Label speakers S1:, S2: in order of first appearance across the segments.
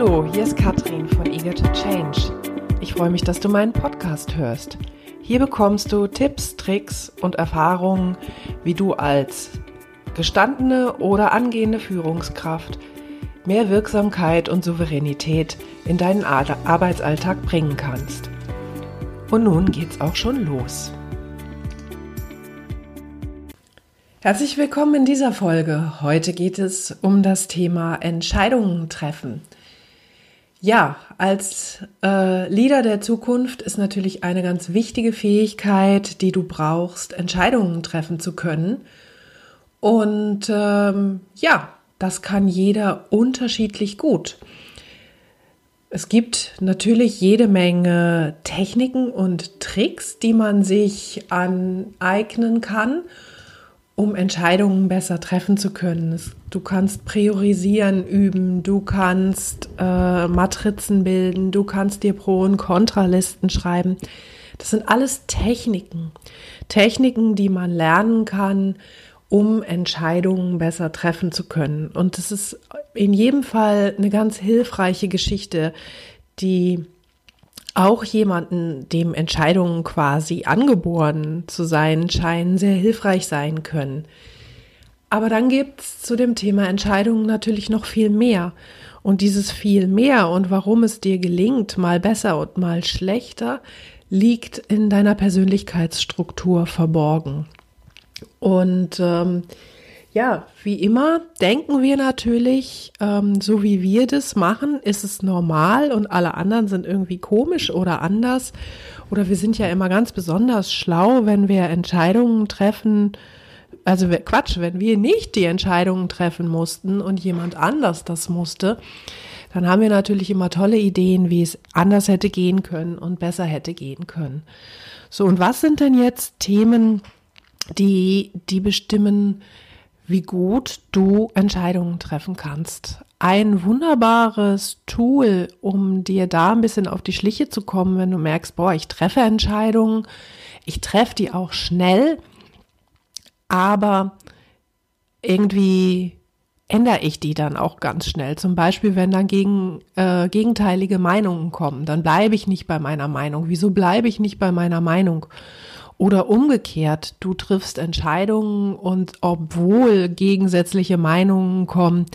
S1: Hallo, hier ist Katrin von Eager to Change. Ich freue mich, dass du meinen Podcast hörst. Hier bekommst du Tipps, Tricks und Erfahrungen, wie du als gestandene oder angehende Führungskraft mehr Wirksamkeit und Souveränität in deinen Arbeitsalltag bringen kannst. Und nun geht's auch schon los. Herzlich willkommen in dieser Folge. Heute geht es um das Thema Entscheidungen treffen. Ja, als äh, Leader der Zukunft ist natürlich eine ganz wichtige Fähigkeit, die du brauchst, Entscheidungen treffen zu können. Und ähm, ja, das kann jeder unterschiedlich gut. Es gibt natürlich jede Menge Techniken und Tricks, die man sich aneignen kann um Entscheidungen besser treffen zu können. Du kannst priorisieren üben, du kannst äh, Matrizen bilden, du kannst dir Pro- und Kontralisten schreiben. Das sind alles Techniken. Techniken, die man lernen kann, um Entscheidungen besser treffen zu können. Und das ist in jedem Fall eine ganz hilfreiche Geschichte, die auch jemanden, dem Entscheidungen quasi angeboren zu sein scheinen, sehr hilfreich sein können. Aber dann gibt es zu dem Thema Entscheidungen natürlich noch viel mehr. Und dieses viel mehr und warum es dir gelingt, mal besser und mal schlechter, liegt in deiner Persönlichkeitsstruktur verborgen. Und ähm, ja, wie immer denken wir natürlich, ähm, so wie wir das machen, ist es normal und alle anderen sind irgendwie komisch oder anders. Oder wir sind ja immer ganz besonders schlau, wenn wir Entscheidungen treffen. Also Quatsch, wenn wir nicht die Entscheidungen treffen mussten und jemand anders das musste, dann haben wir natürlich immer tolle Ideen, wie es anders hätte gehen können und besser hätte gehen können. So, und was sind denn jetzt Themen, die, die bestimmen, wie gut du Entscheidungen treffen kannst. Ein wunderbares Tool, um dir da ein bisschen auf die Schliche zu kommen, wenn du merkst, boah, ich treffe Entscheidungen, ich treffe die auch schnell, aber irgendwie ändere ich die dann auch ganz schnell. Zum Beispiel, wenn dann gegen, äh, gegenteilige Meinungen kommen, dann bleibe ich nicht bei meiner Meinung. Wieso bleibe ich nicht bei meiner Meinung? Oder umgekehrt, du triffst Entscheidungen und obwohl gegensätzliche Meinungen kommen,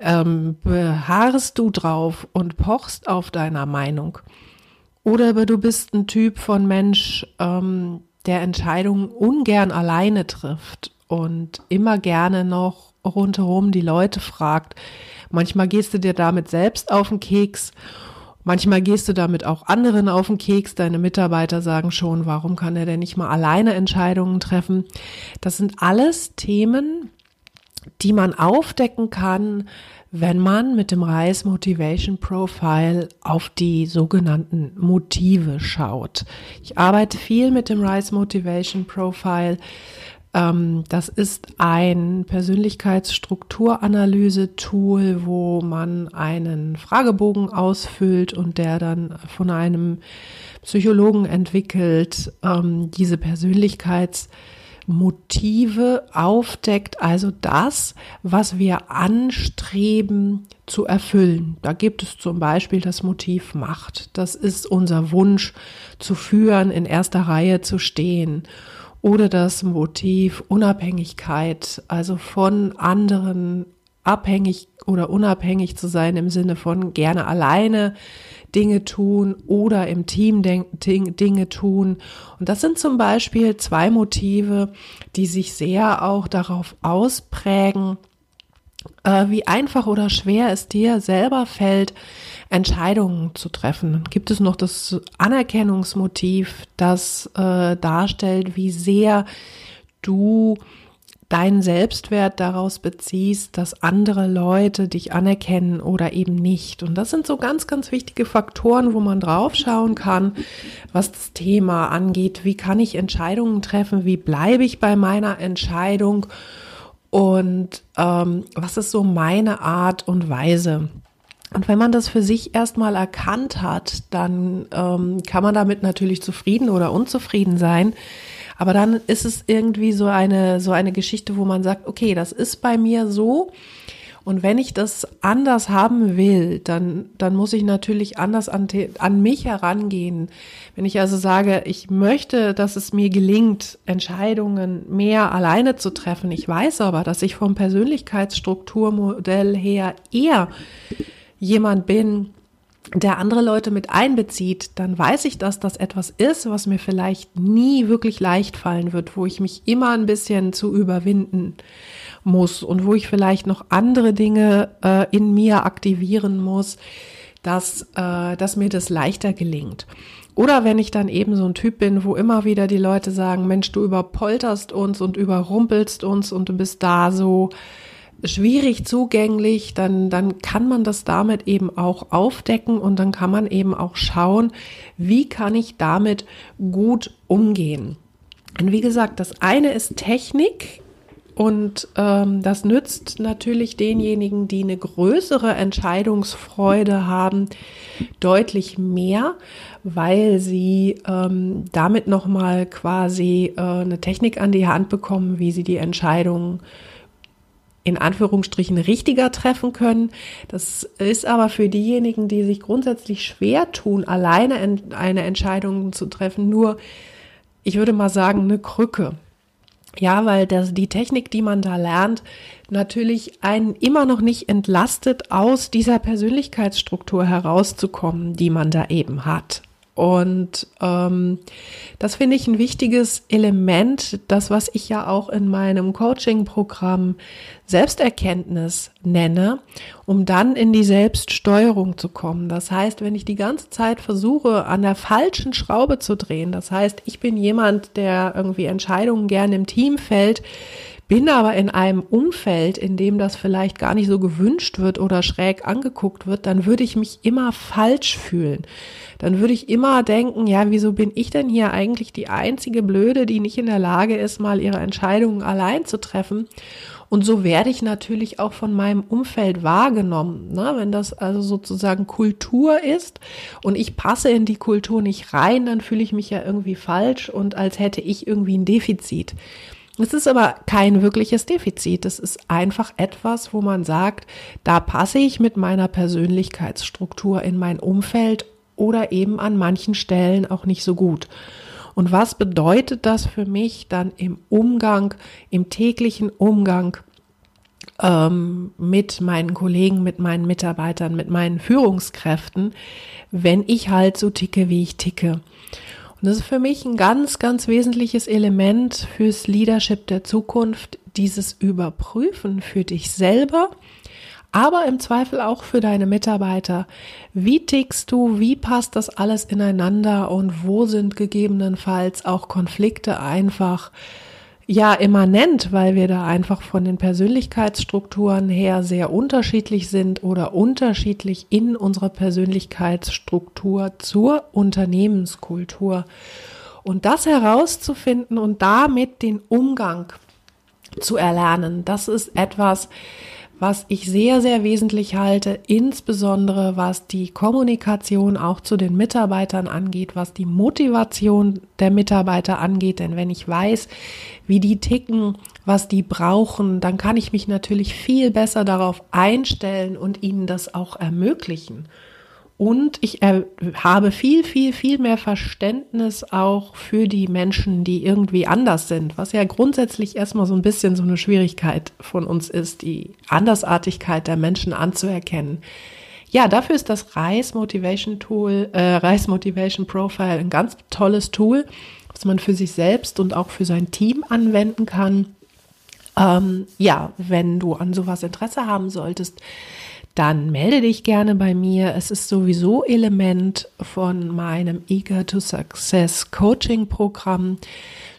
S1: ähm, beharrst du drauf und pochst auf deiner Meinung. Oder aber du bist ein Typ von Mensch, ähm, der Entscheidungen ungern alleine trifft und immer gerne noch rundherum die Leute fragt. Manchmal gehst du dir damit selbst auf den Keks Manchmal gehst du damit auch anderen auf den Keks. Deine Mitarbeiter sagen schon, warum kann er denn nicht mal alleine Entscheidungen treffen? Das sind alles Themen, die man aufdecken kann, wenn man mit dem Reis Motivation Profile auf die sogenannten Motive schaut. Ich arbeite viel mit dem Reis Motivation Profile das ist ein Persönlichkeitsstrukturanalyse-Tool, wo man einen Fragebogen ausfüllt und der dann von einem Psychologen entwickelt, ähm, diese Persönlichkeitsmotive aufdeckt, also das, was wir anstreben zu erfüllen. Da gibt es zum Beispiel das Motiv Macht. Das ist unser Wunsch zu führen, in erster Reihe zu stehen oder das Motiv Unabhängigkeit, also von anderen abhängig oder unabhängig zu sein im Sinne von gerne alleine Dinge tun oder im Team Dinge tun. Und das sind zum Beispiel zwei Motive, die sich sehr auch darauf ausprägen, äh, wie einfach oder schwer es dir selber fällt, Entscheidungen zu treffen. Gibt es noch das Anerkennungsmotiv, das äh, darstellt, wie sehr du deinen Selbstwert daraus beziehst, dass andere Leute dich anerkennen oder eben nicht. Und das sind so ganz, ganz wichtige Faktoren, wo man draufschauen kann, was das Thema angeht. Wie kann ich Entscheidungen treffen? Wie bleibe ich bei meiner Entscheidung? Und ähm, was ist so meine Art und Weise? Und wenn man das für sich erstmal erkannt hat, dann ähm, kann man damit natürlich zufrieden oder unzufrieden sein. Aber dann ist es irgendwie so eine, so eine Geschichte, wo man sagt, okay, das ist bei mir so. Und wenn ich das anders haben will, dann, dann muss ich natürlich anders an, an mich herangehen. Wenn ich also sage, ich möchte, dass es mir gelingt, Entscheidungen mehr alleine zu treffen. Ich weiß aber, dass ich vom Persönlichkeitsstrukturmodell her eher jemand bin, der andere Leute mit einbezieht, dann weiß ich, dass das etwas ist, was mir vielleicht nie wirklich leicht fallen wird, wo ich mich immer ein bisschen zu überwinden muss und wo ich vielleicht noch andere Dinge äh, in mir aktivieren muss, dass, äh, dass mir das leichter gelingt. Oder wenn ich dann eben so ein Typ bin, wo immer wieder die Leute sagen, Mensch, du überpolterst uns und überrumpelst uns und du bist da so schwierig zugänglich, dann, dann kann man das damit eben auch aufdecken und dann kann man eben auch schauen, wie kann ich damit gut umgehen. Und wie gesagt, das eine ist Technik und ähm, das nützt natürlich denjenigen, die eine größere Entscheidungsfreude haben, deutlich mehr, weil sie ähm, damit nochmal quasi äh, eine Technik an die Hand bekommen, wie sie die Entscheidungen in Anführungsstrichen richtiger treffen können. Das ist aber für diejenigen, die sich grundsätzlich schwer tun, alleine eine Entscheidung zu treffen, nur, ich würde mal sagen, eine Krücke. Ja, weil das, die Technik, die man da lernt, natürlich einen immer noch nicht entlastet, aus dieser Persönlichkeitsstruktur herauszukommen, die man da eben hat. Und ähm, das finde ich ein wichtiges Element, das, was ich ja auch in meinem Coaching-Programm Selbsterkenntnis nenne, um dann in die Selbststeuerung zu kommen. Das heißt, wenn ich die ganze Zeit versuche, an der falschen Schraube zu drehen, das heißt, ich bin jemand, der irgendwie Entscheidungen gerne im Team fällt, bin aber in einem Umfeld, in dem das vielleicht gar nicht so gewünscht wird oder schräg angeguckt wird, dann würde ich mich immer falsch fühlen. Dann würde ich immer denken, ja, wieso bin ich denn hier eigentlich die einzige Blöde, die nicht in der Lage ist, mal ihre Entscheidungen allein zu treffen? Und so werde ich natürlich auch von meinem Umfeld wahrgenommen. Ne? Wenn das also sozusagen Kultur ist und ich passe in die Kultur nicht rein, dann fühle ich mich ja irgendwie falsch und als hätte ich irgendwie ein Defizit. Es ist aber kein wirkliches Defizit. Es ist einfach etwas, wo man sagt, da passe ich mit meiner Persönlichkeitsstruktur in mein Umfeld oder eben an manchen Stellen auch nicht so gut. Und was bedeutet das für mich dann im Umgang, im täglichen Umgang ähm, mit meinen Kollegen, mit meinen Mitarbeitern, mit meinen Führungskräften, wenn ich halt so ticke, wie ich ticke? Das ist für mich ein ganz, ganz wesentliches Element fürs Leadership der Zukunft, dieses Überprüfen für dich selber, aber im Zweifel auch für deine Mitarbeiter. Wie tickst du? Wie passt das alles ineinander? Und wo sind gegebenenfalls auch Konflikte einfach ja immanent, weil wir da einfach von den Persönlichkeitsstrukturen her sehr unterschiedlich sind oder unterschiedlich in unserer Persönlichkeitsstruktur zur Unternehmenskultur. Und das herauszufinden und damit den Umgang zu erlernen, das ist etwas, was ich sehr, sehr wesentlich halte, insbesondere was die Kommunikation auch zu den Mitarbeitern angeht, was die Motivation der Mitarbeiter angeht. Denn wenn ich weiß, wie die ticken, was die brauchen, dann kann ich mich natürlich viel besser darauf einstellen und ihnen das auch ermöglichen. Und ich habe viel, viel, viel mehr Verständnis auch für die Menschen, die irgendwie anders sind, was ja grundsätzlich erstmal so ein bisschen so eine Schwierigkeit von uns ist, die Andersartigkeit der Menschen anzuerkennen. Ja, dafür ist das Reis Motivation Tool, äh, Reis Motivation Profile ein ganz tolles Tool, was man für sich selbst und auch für sein Team anwenden kann. Ähm, ja, wenn du an sowas Interesse haben solltest, dann melde dich gerne bei mir. Es ist sowieso Element von meinem Eager to Success Coaching Programm.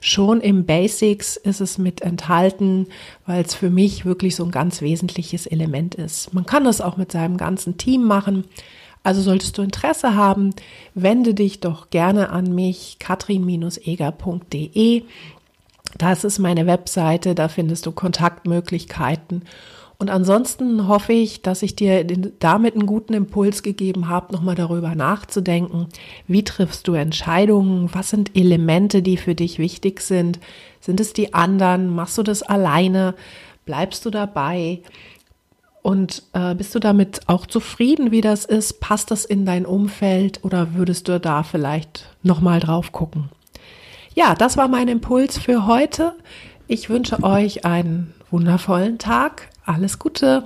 S1: Schon im Basics ist es mit enthalten, weil es für mich wirklich so ein ganz wesentliches Element ist. Man kann das auch mit seinem ganzen Team machen. Also solltest du Interesse haben, wende dich doch gerne an mich, katrin-eger.de. Das ist meine Webseite, da findest du Kontaktmöglichkeiten und ansonsten hoffe ich, dass ich dir damit einen guten Impuls gegeben habe, nochmal darüber nachzudenken, wie triffst du Entscheidungen, was sind Elemente, die für dich wichtig sind, sind es die anderen, machst du das alleine, bleibst du dabei? Und äh, bist du damit auch zufrieden, wie das ist? Passt das in dein Umfeld oder würdest du da vielleicht nochmal drauf gucken? Ja, das war mein Impuls für heute. Ich wünsche euch einen wundervollen Tag. Alles Gute.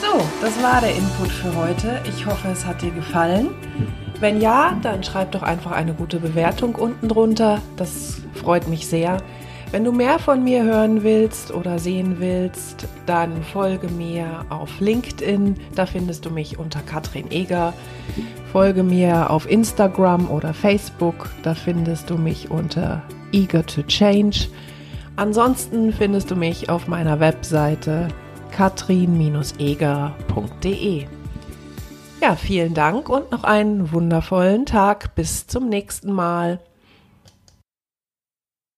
S1: So, das war der Input für heute. Ich hoffe, es hat dir gefallen. Wenn ja, dann schreib doch einfach eine gute Bewertung unten drunter. Das freut mich sehr. Wenn du mehr von mir hören willst oder sehen willst, dann folge mir auf LinkedIn. Da findest du mich unter Katrin Eger. Folge mir auf Instagram oder Facebook. Da findest du mich unter Eager to Change. Ansonsten findest du mich auf meiner Webseite katrin-eger.de. Ja, vielen Dank und noch einen wundervollen Tag. Bis zum nächsten Mal.